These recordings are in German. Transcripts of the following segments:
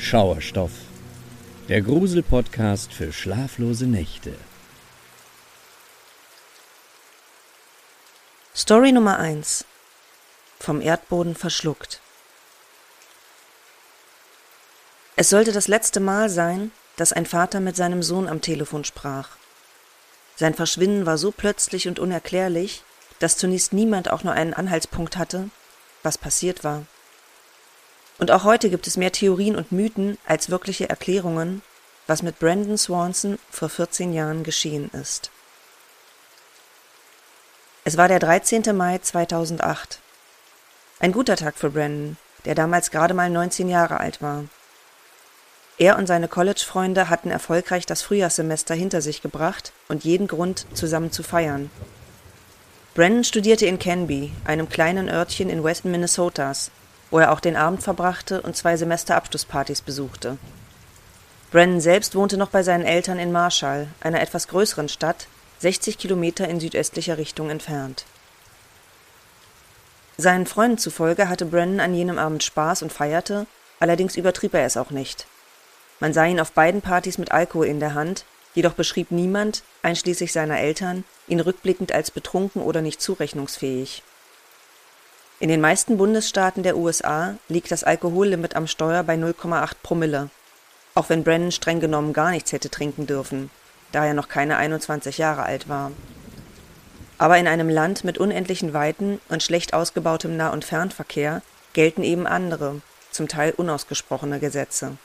Schauerstoff, der Grusel-Podcast für schlaflose Nächte. Story Nummer 1 Vom Erdboden verschluckt. Es sollte das letzte Mal sein, dass ein Vater mit seinem Sohn am Telefon sprach. Sein Verschwinden war so plötzlich und unerklärlich, dass zunächst niemand auch nur einen Anhaltspunkt hatte, was passiert war. Und auch heute gibt es mehr Theorien und Mythen als wirkliche Erklärungen, was mit Brandon Swanson vor 14 Jahren geschehen ist. Es war der 13. Mai 2008. Ein guter Tag für Brandon, der damals gerade mal 19 Jahre alt war. Er und seine College-Freunde hatten erfolgreich das Frühjahrssemester hinter sich gebracht und jeden Grund, zusammen zu feiern. Brandon studierte in Canby, einem kleinen Örtchen in West Minnesotas, wo er auch den Abend verbrachte und zwei Semesterabschlusspartys besuchte. Brennan selbst wohnte noch bei seinen Eltern in Marshall, einer etwas größeren Stadt, 60 Kilometer in südöstlicher Richtung entfernt. Seinen Freunden zufolge hatte Brennan an jenem Abend Spaß und feierte, allerdings übertrieb er es auch nicht. Man sah ihn auf beiden Partys mit Alkohol in der Hand, jedoch beschrieb niemand, einschließlich seiner Eltern, ihn rückblickend als betrunken oder nicht zurechnungsfähig. In den meisten Bundesstaaten der USA liegt das Alkohollimit am Steuer bei 0,8 Promille, auch wenn Brennan streng genommen gar nichts hätte trinken dürfen, da er noch keine 21 Jahre alt war. Aber in einem Land mit unendlichen Weiten und schlecht ausgebautem Nah- und Fernverkehr gelten eben andere, zum Teil unausgesprochene Gesetze.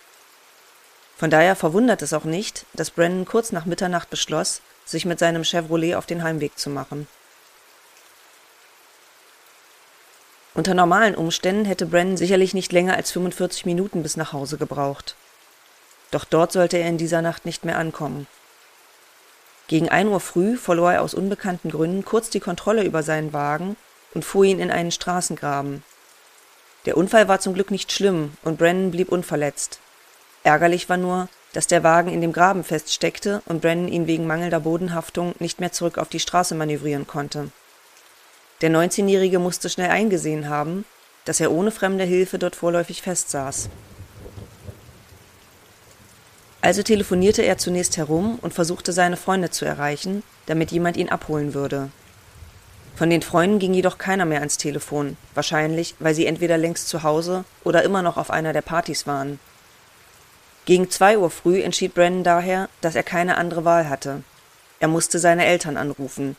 Von daher verwundert es auch nicht, dass Brennan kurz nach Mitternacht beschloss, sich mit seinem Chevrolet auf den Heimweg zu machen. Unter normalen Umständen hätte Brennan sicherlich nicht länger als 45 Minuten bis nach Hause gebraucht. Doch dort sollte er in dieser Nacht nicht mehr ankommen. Gegen ein Uhr früh verlor er aus unbekannten Gründen kurz die Kontrolle über seinen Wagen und fuhr ihn in einen Straßengraben. Der Unfall war zum Glück nicht schlimm und Brennan blieb unverletzt. Ärgerlich war nur, dass der Wagen in dem Graben feststeckte und Brennan ihn wegen mangelnder Bodenhaftung nicht mehr zurück auf die Straße manövrieren konnte. Der 19-Jährige musste schnell eingesehen haben, dass er ohne fremde Hilfe dort vorläufig festsaß. Also telefonierte er zunächst herum und versuchte seine Freunde zu erreichen, damit jemand ihn abholen würde. Von den Freunden ging jedoch keiner mehr ans Telefon, wahrscheinlich, weil sie entweder längst zu Hause oder immer noch auf einer der Partys waren. Gegen zwei Uhr früh entschied Brennan daher, dass er keine andere Wahl hatte. Er musste seine Eltern anrufen,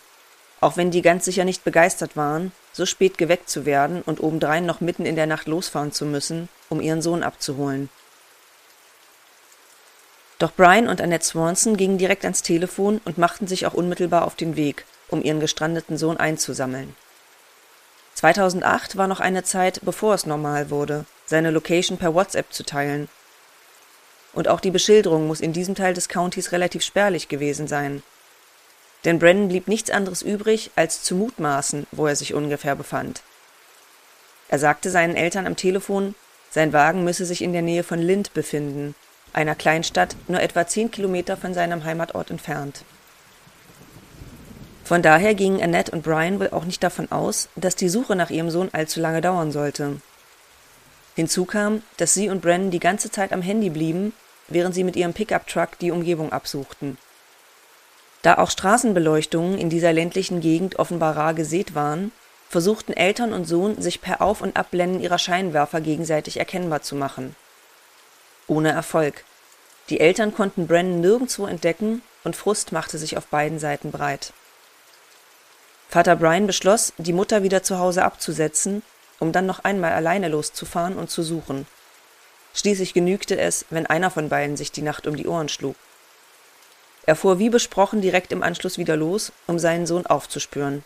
auch wenn die ganz sicher nicht begeistert waren, so spät geweckt zu werden und obendrein noch mitten in der Nacht losfahren zu müssen, um ihren Sohn abzuholen. Doch Brian und Annette Swanson gingen direkt ans Telefon und machten sich auch unmittelbar auf den Weg, um ihren gestrandeten Sohn einzusammeln. 2008 war noch eine Zeit, bevor es normal wurde, seine Location per WhatsApp zu teilen. Und auch die Beschilderung muss in diesem Teil des Countys relativ spärlich gewesen sein, denn Brennan blieb nichts anderes übrig, als zu mutmaßen, wo er sich ungefähr befand. Er sagte seinen Eltern am Telefon, sein Wagen müsse sich in der Nähe von Lind befinden, einer Kleinstadt nur etwa zehn Kilometer von seinem Heimatort entfernt. Von daher gingen Annette und Brian wohl auch nicht davon aus, dass die Suche nach ihrem Sohn allzu lange dauern sollte. Hinzu kam, dass sie und Brennan die ganze Zeit am Handy blieben, während sie mit ihrem Pickup-Truck die Umgebung absuchten. Da auch Straßenbeleuchtungen in dieser ländlichen Gegend offenbar rar gesät waren, versuchten Eltern und Sohn, sich per Auf- und Abblenden ihrer Scheinwerfer gegenseitig erkennbar zu machen. Ohne Erfolg. Die Eltern konnten Brennan nirgendwo entdecken und Frust machte sich auf beiden Seiten breit. Vater Brian beschloss, die Mutter wieder zu Hause abzusetzen, um dann noch einmal alleine loszufahren und zu suchen. Schließlich genügte es, wenn einer von beiden sich die Nacht um die Ohren schlug. Er fuhr wie besprochen direkt im Anschluss wieder los, um seinen Sohn aufzuspüren.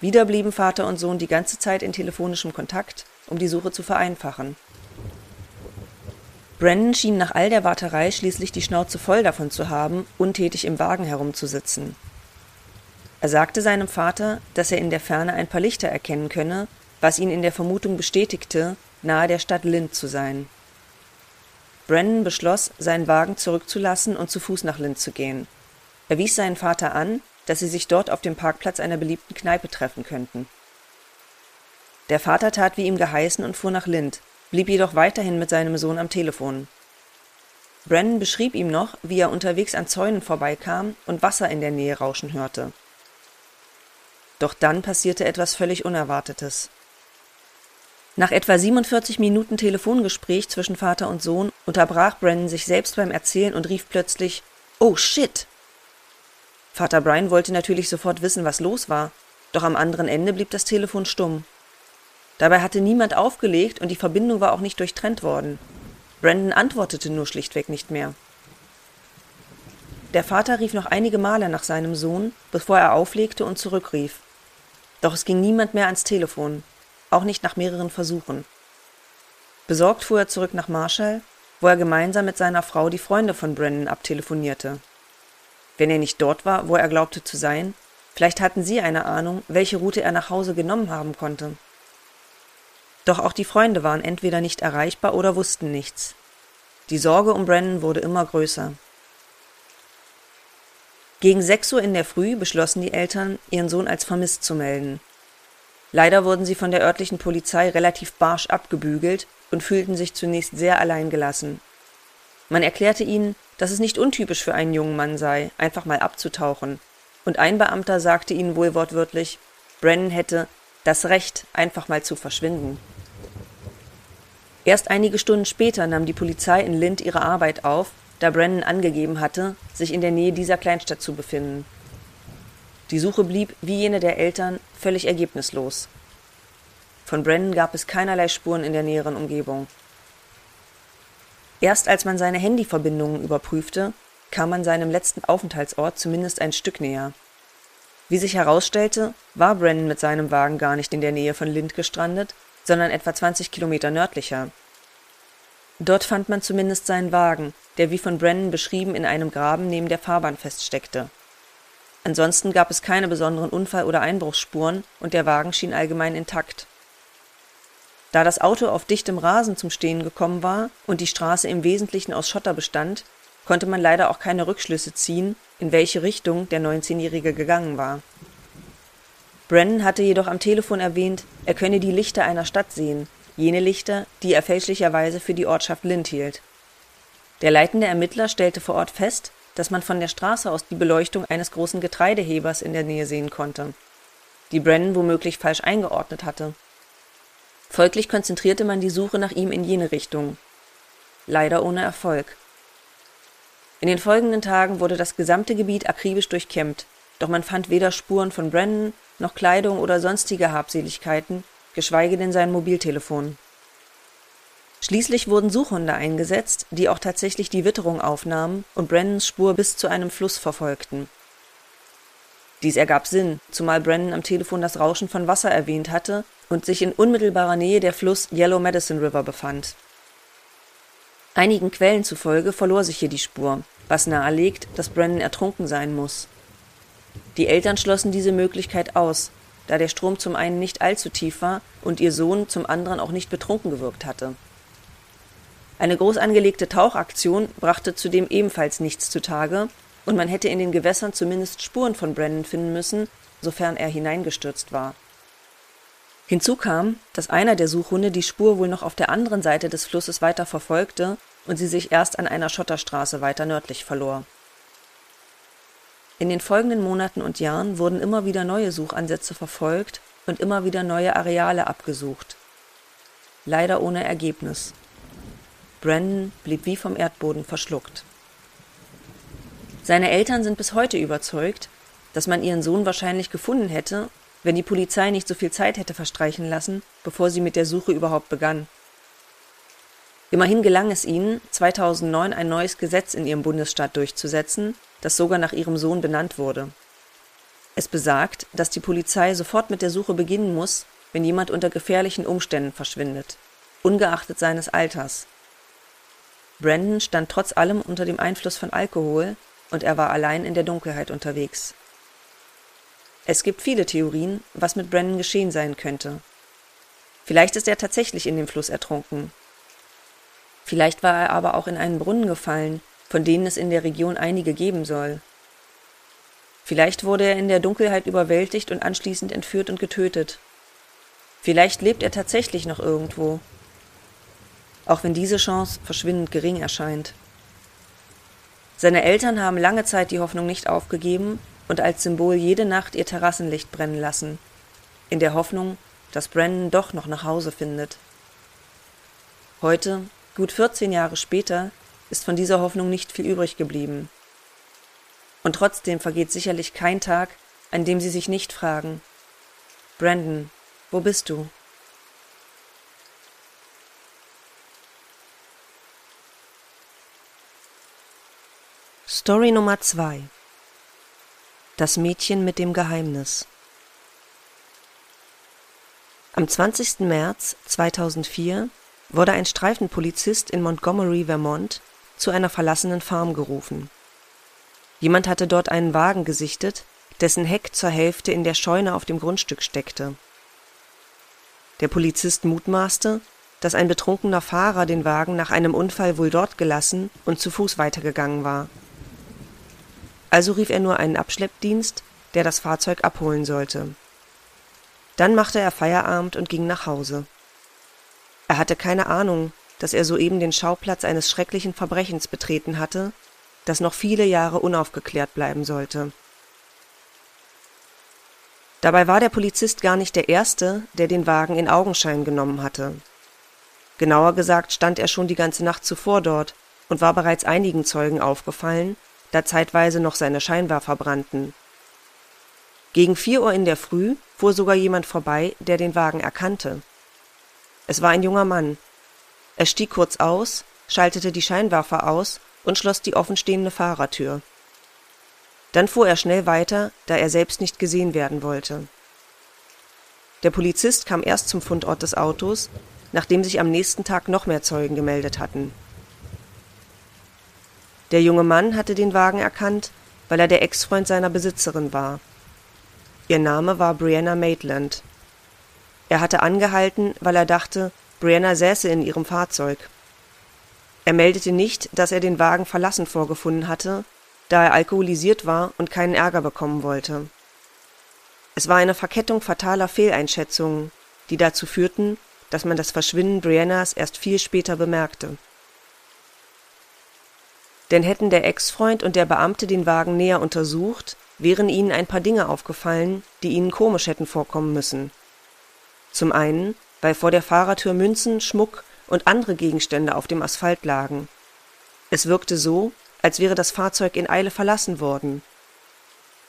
Wieder blieben Vater und Sohn die ganze Zeit in telefonischem Kontakt, um die Suche zu vereinfachen. Brandon schien nach all der Warterei schließlich die Schnauze voll davon zu haben, untätig im Wagen herumzusitzen. Er sagte seinem Vater, dass er in der Ferne ein paar Lichter erkennen könne, was ihn in der Vermutung bestätigte, nahe der Stadt Lind zu sein. Brandon beschloss, seinen Wagen zurückzulassen und zu Fuß nach Lind zu gehen. Er wies seinen Vater an, dass sie sich dort auf dem Parkplatz einer beliebten Kneipe treffen könnten. Der Vater tat wie ihm geheißen und fuhr nach Lind, blieb jedoch weiterhin mit seinem Sohn am Telefon. Brandon beschrieb ihm noch, wie er unterwegs an Zäunen vorbeikam und Wasser in der Nähe rauschen hörte. Doch dann passierte etwas völlig Unerwartetes. Nach etwa 47 Minuten Telefongespräch zwischen Vater und Sohn unterbrach Brandon sich selbst beim Erzählen und rief plötzlich Oh shit. Vater Brian wollte natürlich sofort wissen, was los war, doch am anderen Ende blieb das Telefon stumm. Dabei hatte niemand aufgelegt und die Verbindung war auch nicht durchtrennt worden. Brandon antwortete nur schlichtweg nicht mehr. Der Vater rief noch einige Male nach seinem Sohn, bevor er auflegte und zurückrief. Doch es ging niemand mehr ans Telefon, auch nicht nach mehreren Versuchen. Besorgt fuhr er zurück nach Marshall, wo er gemeinsam mit seiner Frau die Freunde von Brandon abtelefonierte. Wenn er nicht dort war, wo er glaubte zu sein, vielleicht hatten sie eine Ahnung, welche Route er nach Hause genommen haben konnte. Doch auch die Freunde waren entweder nicht erreichbar oder wussten nichts. Die Sorge um Brandon wurde immer größer. Gegen sechs Uhr in der Früh beschlossen die Eltern, ihren Sohn als vermisst zu melden. Leider wurden sie von der örtlichen Polizei relativ barsch abgebügelt und fühlten sich zunächst sehr alleingelassen. Man erklärte ihnen, dass es nicht untypisch für einen jungen Mann sei, einfach mal abzutauchen, und ein Beamter sagte ihnen wohl wortwörtlich, Brennan hätte das Recht, einfach mal zu verschwinden. Erst einige Stunden später nahm die Polizei in Lind ihre Arbeit auf, da Brennan angegeben hatte, sich in der Nähe dieser Kleinstadt zu befinden. Die Suche blieb, wie jene der Eltern, völlig ergebnislos. Von Brennan gab es keinerlei Spuren in der näheren Umgebung. Erst als man seine Handyverbindungen überprüfte, kam man seinem letzten Aufenthaltsort zumindest ein Stück näher. Wie sich herausstellte, war Brennan mit seinem Wagen gar nicht in der Nähe von Lind gestrandet, sondern etwa 20 Kilometer nördlicher. Dort fand man zumindest seinen Wagen, der wie von Brennan beschrieben in einem Graben neben der Fahrbahn feststeckte. Ansonsten gab es keine besonderen Unfall- oder Einbruchsspuren und der Wagen schien allgemein intakt. Da das Auto auf dichtem Rasen zum Stehen gekommen war und die Straße im Wesentlichen aus Schotter bestand, konnte man leider auch keine Rückschlüsse ziehen, in welche Richtung der 19-Jährige gegangen war. Brennan hatte jedoch am Telefon erwähnt, er könne die Lichter einer Stadt sehen, jene Lichter, die er fälschlicherweise für die Ortschaft Lind hielt. Der leitende Ermittler stellte vor Ort fest, dass man von der Straße aus die Beleuchtung eines großen Getreidehebers in der Nähe sehen konnte, die Brennan womöglich falsch eingeordnet hatte. Folglich konzentrierte man die Suche nach ihm in jene Richtung. Leider ohne Erfolg. In den folgenden Tagen wurde das gesamte Gebiet akribisch durchkämmt, doch man fand weder Spuren von Brandon noch Kleidung oder sonstige Habseligkeiten, geschweige denn sein Mobiltelefon. Schließlich wurden Suchhunde eingesetzt, die auch tatsächlich die Witterung aufnahmen und Brandons Spur bis zu einem Fluss verfolgten. Dies ergab Sinn, zumal Brandon am Telefon das Rauschen von Wasser erwähnt hatte und sich in unmittelbarer Nähe der Fluss Yellow Medicine River befand. Einigen Quellen zufolge verlor sich hier die Spur, was nahelegt, dass Brandon ertrunken sein muss. Die Eltern schlossen diese Möglichkeit aus, da der Strom zum einen nicht allzu tief war und ihr Sohn zum anderen auch nicht betrunken gewirkt hatte. Eine groß angelegte Tauchaktion brachte zudem ebenfalls nichts zutage, und man hätte in den Gewässern zumindest Spuren von Brandon finden müssen, sofern er hineingestürzt war. Hinzu kam, dass einer der Suchhunde die Spur wohl noch auf der anderen Seite des Flusses weiter verfolgte und sie sich erst an einer Schotterstraße weiter nördlich verlor. In den folgenden Monaten und Jahren wurden immer wieder neue Suchansätze verfolgt und immer wieder neue Areale abgesucht. Leider ohne Ergebnis. Brandon blieb wie vom Erdboden verschluckt. Seine Eltern sind bis heute überzeugt, dass man ihren Sohn wahrscheinlich gefunden hätte, wenn die Polizei nicht so viel Zeit hätte verstreichen lassen, bevor sie mit der Suche überhaupt begann. Immerhin gelang es ihnen, 2009 ein neues Gesetz in ihrem Bundesstaat durchzusetzen, das sogar nach ihrem Sohn benannt wurde. Es besagt, dass die Polizei sofort mit der Suche beginnen muss, wenn jemand unter gefährlichen Umständen verschwindet, ungeachtet seines Alters. Brandon stand trotz allem unter dem Einfluss von Alkohol und er war allein in der Dunkelheit unterwegs. Es gibt viele Theorien, was mit Brandon geschehen sein könnte. Vielleicht ist er tatsächlich in dem Fluss ertrunken. Vielleicht war er aber auch in einen Brunnen gefallen, von denen es in der Region einige geben soll. Vielleicht wurde er in der Dunkelheit überwältigt und anschließend entführt und getötet. Vielleicht lebt er tatsächlich noch irgendwo. Auch wenn diese Chance verschwindend gering erscheint. Seine Eltern haben lange Zeit die Hoffnung nicht aufgegeben und als Symbol jede Nacht ihr Terrassenlicht brennen lassen, in der Hoffnung, dass Brandon doch noch nach Hause findet. Heute, gut 14 Jahre später, ist von dieser Hoffnung nicht viel übrig geblieben. Und trotzdem vergeht sicherlich kein Tag, an dem sie sich nicht fragen, Brandon, wo bist du? Story Nummer 2 Das Mädchen mit dem Geheimnis Am 20. März 2004 wurde ein Streifenpolizist in Montgomery, Vermont, zu einer verlassenen Farm gerufen. Jemand hatte dort einen Wagen gesichtet, dessen Heck zur Hälfte in der Scheune auf dem Grundstück steckte. Der Polizist mutmaßte, dass ein betrunkener Fahrer den Wagen nach einem Unfall wohl dort gelassen und zu Fuß weitergegangen war. Also rief er nur einen Abschleppdienst, der das Fahrzeug abholen sollte. Dann machte er Feierabend und ging nach Hause. Er hatte keine Ahnung, dass er soeben den Schauplatz eines schrecklichen Verbrechens betreten hatte, das noch viele Jahre unaufgeklärt bleiben sollte. Dabei war der Polizist gar nicht der Erste, der den Wagen in Augenschein genommen hatte. Genauer gesagt stand er schon die ganze Nacht zuvor dort und war bereits einigen Zeugen aufgefallen, da zeitweise noch seine Scheinwerfer brannten. Gegen vier Uhr in der Früh fuhr sogar jemand vorbei, der den Wagen erkannte. Es war ein junger Mann. Er stieg kurz aus, schaltete die Scheinwerfer aus und schloss die offenstehende Fahrertür. Dann fuhr er schnell weiter, da er selbst nicht gesehen werden wollte. Der Polizist kam erst zum Fundort des Autos, nachdem sich am nächsten Tag noch mehr Zeugen gemeldet hatten. Der junge Mann hatte den Wagen erkannt, weil er der Ex-Freund seiner Besitzerin war. Ihr Name war Brianna Maitland. Er hatte angehalten, weil er dachte, Brianna säße in ihrem Fahrzeug. Er meldete nicht, dass er den Wagen verlassen vorgefunden hatte, da er alkoholisiert war und keinen Ärger bekommen wollte. Es war eine Verkettung fataler Fehleinschätzungen, die dazu führten, dass man das Verschwinden Briannas erst viel später bemerkte. Denn hätten der Ex-Freund und der Beamte den Wagen näher untersucht, wären ihnen ein paar Dinge aufgefallen, die ihnen komisch hätten vorkommen müssen. Zum einen, weil vor der Fahrertür Münzen, Schmuck und andere Gegenstände auf dem Asphalt lagen. Es wirkte so, als wäre das Fahrzeug in Eile verlassen worden.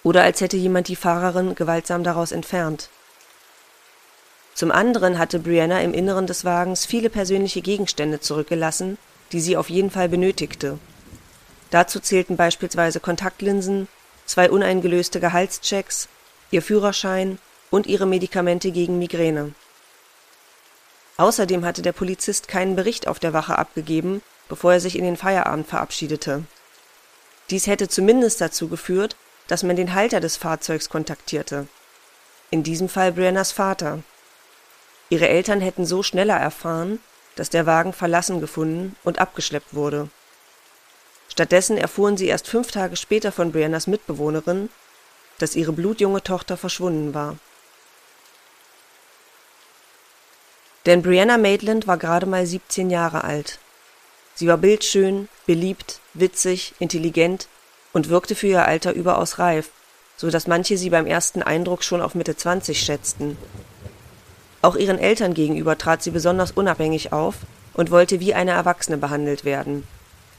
Oder als hätte jemand die Fahrerin gewaltsam daraus entfernt. Zum anderen hatte Brianna im Inneren des Wagens viele persönliche Gegenstände zurückgelassen, die sie auf jeden Fall benötigte. Dazu zählten beispielsweise Kontaktlinsen, zwei uneingelöste Gehaltschecks, ihr Führerschein und ihre Medikamente gegen Migräne. Außerdem hatte der Polizist keinen Bericht auf der Wache abgegeben, bevor er sich in den Feierabend verabschiedete. Dies hätte zumindest dazu geführt, dass man den Halter des Fahrzeugs kontaktierte. In diesem Fall Briannas Vater. Ihre Eltern hätten so schneller erfahren, dass der Wagen verlassen gefunden und abgeschleppt wurde. Stattdessen erfuhren sie erst fünf Tage später von Briannas Mitbewohnerin, dass ihre blutjunge Tochter verschwunden war. Denn Brianna Maitland war gerade mal 17 Jahre alt. Sie war bildschön, beliebt, witzig, intelligent und wirkte für ihr Alter überaus reif, so dass manche sie beim ersten Eindruck schon auf Mitte 20 schätzten. Auch ihren Eltern gegenüber trat sie besonders unabhängig auf und wollte wie eine Erwachsene behandelt werden,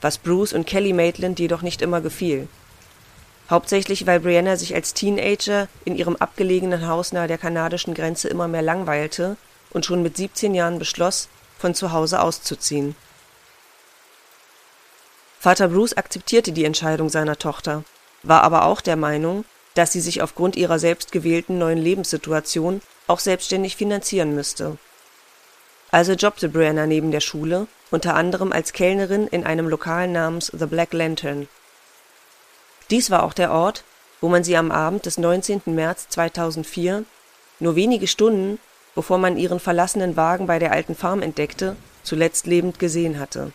was Bruce und Kelly Maitland jedoch nicht immer gefiel. Hauptsächlich, weil Brianna sich als Teenager in ihrem abgelegenen Haus nahe der kanadischen Grenze immer mehr langweilte und schon mit 17 Jahren beschloss, von zu Hause auszuziehen. Vater Bruce akzeptierte die Entscheidung seiner Tochter, war aber auch der Meinung, dass sie sich aufgrund ihrer selbst gewählten neuen Lebenssituation auch selbstständig finanzieren müsste. Also jobbte Brianna neben der Schule, unter anderem als Kellnerin in einem Lokal namens The Black Lantern. Dies war auch der Ort, wo man sie am Abend des 19. März 2004, nur wenige Stunden, bevor man ihren verlassenen Wagen bei der alten Farm entdeckte, zuletzt lebend gesehen hatte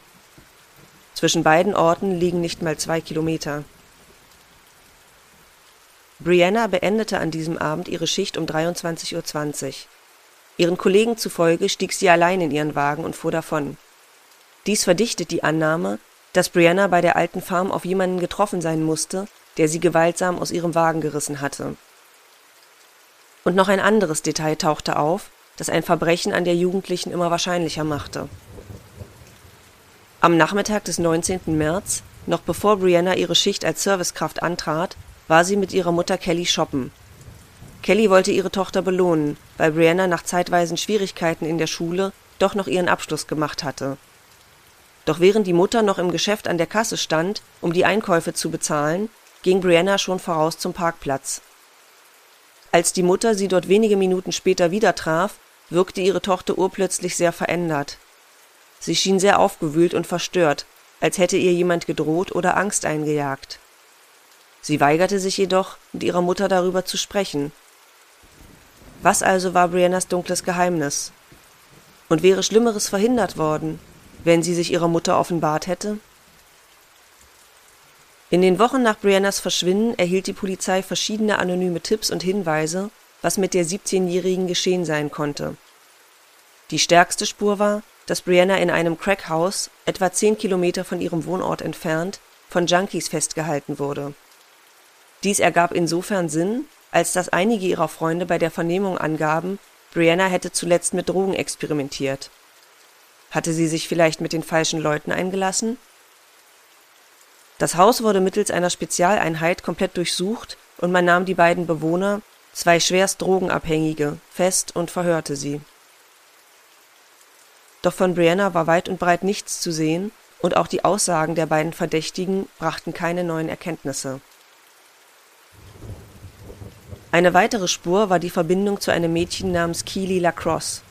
zwischen beiden Orten liegen nicht mal zwei Kilometer. Brianna beendete an diesem Abend ihre Schicht um 23.20 Uhr. Ihren Kollegen zufolge stieg sie allein in ihren Wagen und fuhr davon. Dies verdichtet die Annahme, dass Brianna bei der alten Farm auf jemanden getroffen sein musste, der sie gewaltsam aus ihrem Wagen gerissen hatte. Und noch ein anderes Detail tauchte auf, das ein Verbrechen an der Jugendlichen immer wahrscheinlicher machte. Am Nachmittag des 19. März, noch bevor Brianna ihre Schicht als Servicekraft antrat, war sie mit ihrer Mutter Kelly shoppen. Kelly wollte ihre Tochter belohnen, weil Brianna nach zeitweisen Schwierigkeiten in der Schule doch noch ihren Abschluss gemacht hatte. Doch während die Mutter noch im Geschäft an der Kasse stand, um die Einkäufe zu bezahlen, ging Brianna schon voraus zum Parkplatz. Als die Mutter sie dort wenige Minuten später wieder traf, wirkte ihre Tochter urplötzlich sehr verändert. Sie schien sehr aufgewühlt und verstört, als hätte ihr jemand gedroht oder Angst eingejagt. Sie weigerte sich jedoch, mit ihrer Mutter darüber zu sprechen. Was also war Briannas dunkles Geheimnis? Und wäre Schlimmeres verhindert worden, wenn sie sich ihrer Mutter offenbart hätte? In den Wochen nach Briannas Verschwinden erhielt die Polizei verschiedene anonyme Tipps und Hinweise, was mit der 17-Jährigen geschehen sein konnte. Die stärkste Spur war, dass Brianna in einem Crackhaus, etwa zehn Kilometer von ihrem Wohnort entfernt, von Junkies festgehalten wurde. Dies ergab insofern Sinn, als dass einige ihrer Freunde bei der Vernehmung angaben, Brianna hätte zuletzt mit Drogen experimentiert. Hatte sie sich vielleicht mit den falschen Leuten eingelassen? Das Haus wurde mittels einer Spezialeinheit komplett durchsucht und man nahm die beiden Bewohner, zwei schwerst Drogenabhängige, fest und verhörte sie. Doch von Brianna war weit und breit nichts zu sehen und auch die Aussagen der beiden Verdächtigen brachten keine neuen Erkenntnisse. Eine weitere Spur war die Verbindung zu einem Mädchen namens Keely Lacrosse.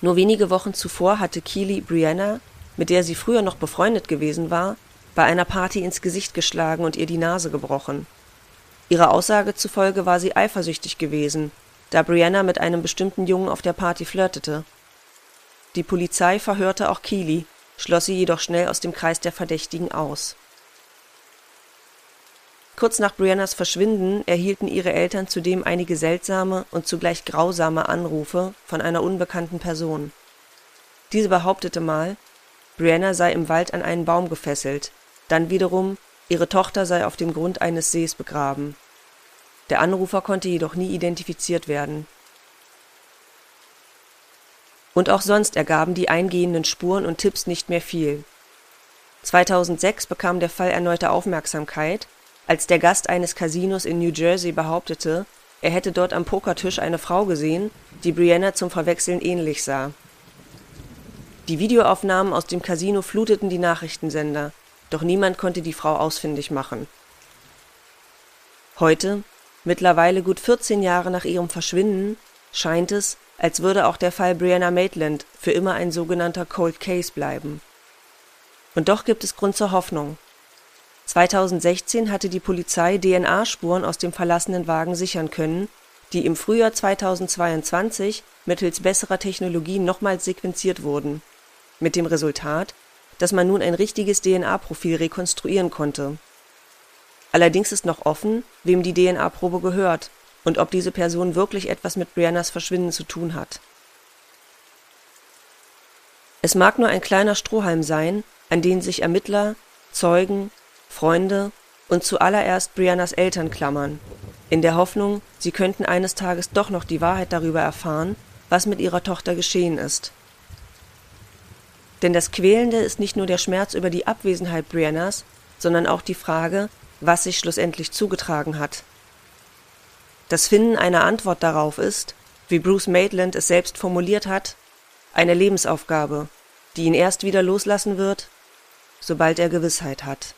Nur wenige Wochen zuvor hatte Keely Brianna, mit der sie früher noch befreundet gewesen war, bei einer Party ins Gesicht geschlagen und ihr die Nase gebrochen. Ihrer Aussage zufolge war sie eifersüchtig gewesen, da Brianna mit einem bestimmten Jungen auf der Party flirtete. Die Polizei verhörte auch Keely, schloss sie jedoch schnell aus dem Kreis der Verdächtigen aus. Kurz nach Briannas Verschwinden erhielten ihre Eltern zudem einige seltsame und zugleich grausame Anrufe von einer unbekannten Person. Diese behauptete mal, Brianna sei im Wald an einen Baum gefesselt, dann wiederum, ihre Tochter sei auf dem Grund eines Sees begraben. Der Anrufer konnte jedoch nie identifiziert werden. Und auch sonst ergaben die eingehenden Spuren und Tipps nicht mehr viel. 2006 bekam der Fall erneute Aufmerksamkeit, als der Gast eines Casinos in New Jersey behauptete, er hätte dort am Pokertisch eine Frau gesehen, die Brianna zum Verwechseln ähnlich sah. Die Videoaufnahmen aus dem Casino fluteten die Nachrichtensender, doch niemand konnte die Frau ausfindig machen. Heute, mittlerweile gut 14 Jahre nach ihrem Verschwinden, scheint es, als würde auch der Fall Brianna Maitland für immer ein sogenannter Cold Case bleiben. Und doch gibt es Grund zur Hoffnung. 2016 hatte die Polizei DNA-Spuren aus dem verlassenen Wagen sichern können, die im Frühjahr 2022 mittels besserer Technologie nochmals sequenziert wurden, mit dem Resultat, dass man nun ein richtiges DNA-Profil rekonstruieren konnte. Allerdings ist noch offen, wem die DNA-Probe gehört und ob diese Person wirklich etwas mit Briannas Verschwinden zu tun hat. Es mag nur ein kleiner Strohhalm sein, an den sich Ermittler, Zeugen, Freunde und zuallererst Briannas Eltern klammern, in der Hoffnung, sie könnten eines Tages doch noch die Wahrheit darüber erfahren, was mit ihrer Tochter geschehen ist. Denn das Quälende ist nicht nur der Schmerz über die Abwesenheit Briannas, sondern auch die Frage, was sich schlussendlich zugetragen hat. Das Finden einer Antwort darauf ist, wie Bruce Maitland es selbst formuliert hat, eine Lebensaufgabe, die ihn erst wieder loslassen wird, sobald er Gewissheit hat.